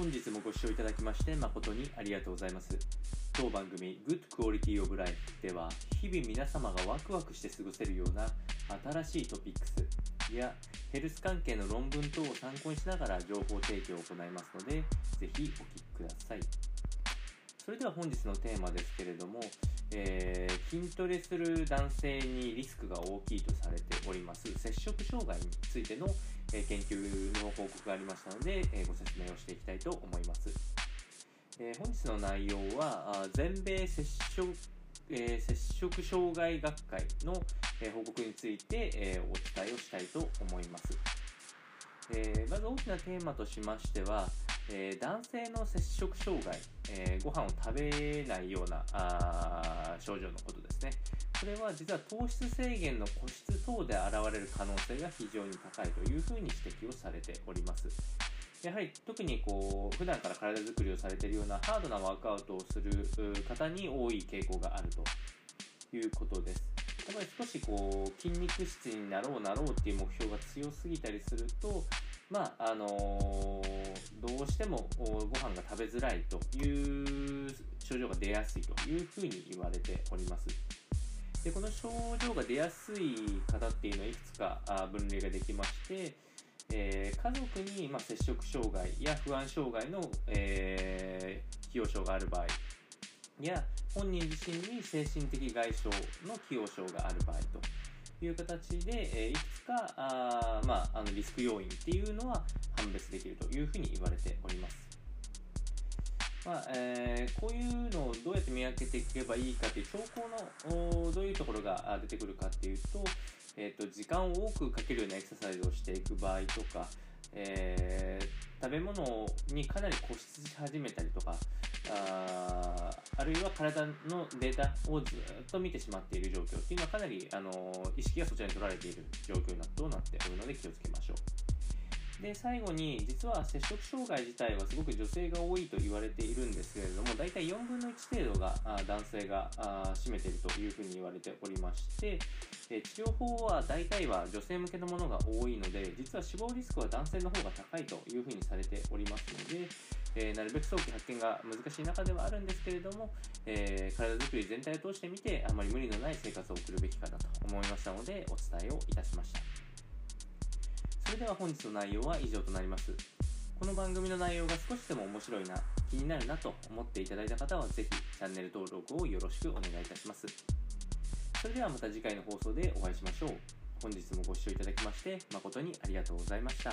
本日もご視聴いただきまして誠にありがとうございます。当番組 Good Quality of Life では日々皆様がワクワクして過ごせるような新しいトピックスやヘルス関係の論文等を参考にしながら情報提供を行いますのでぜひお聞きください。それでは本日のテーマですけれども、えー、筋トレする男性にリスクが大きいとされております。摂食障害についての、えー、研究の報告がありましたので、えー、ご説明をしていきたいと思います、え本日の内容は全米摂食えー、摂食障害学会の、え、報告について、え、お伝えをしたいと思います、えまず大きなテーマとしましては、え男性の摂食障害、えご飯を食べないようなあ症状のことですね。これは実は糖質制限の個室等で現れる可能性が非常に高いというふうに指摘をされております。やはり特にこう普段から体づくりをされているようなハードなワークアウトをする方に多い傾向があると。いうことです。やっぱり少しこう筋肉質になろうなろうっていう目標が強すぎたりすると、まああのー、どうしてもご飯が食べづらいという症状が出やすいというふうに言われております。でこの症状が出やすい方っていうのはいくつか分類ができまして、えー、家族に、まあ、摂食障害や不安障害の、えー、既往症がある場合や本人自身に精神的外傷の既往症がある場合という形で、えー、いくつかあ、まあ、あのリスク要因っていうのは判別できるというふうに言われております。まあえー、こういうのをどうやって見分けていけばいいかという兆候のどういうところが出てくるかっていうと、えーと、時間を多くかけるようなエクササイズをしていく場合とか、えー、食べ物にかなり固執し始めたりとかああるいは体のデータをずっと見てしまっている状況っていうのはかなりあの意識がそちらに取られている状況となっておるので気をつけましょう。で最後に実は摂食障害自体はすごく女性が多いと言われているんですけれども大体4分の1程度が男性が占めているというふうに言われておりまして治療法は大体は女性向けのものが多いので実は死亡リスクは男性の方が高いというふうにされておりますので、えー、なるべく早期発見が難しい中ではあるんですけれども、えー、体づくり全体を通してみてあまり無理のない生活を送るべきかなと思いましたのでお伝えをいたしました。それでは本日の内容は以上となります。この番組の内容が少しでも面白いな、気になるなと思っていただいた方は是非チャンネル登録をよろしくお願いいたします。それではまた次回の放送でお会いしましょう。本日もご視聴いただきまして誠にありがとうございました。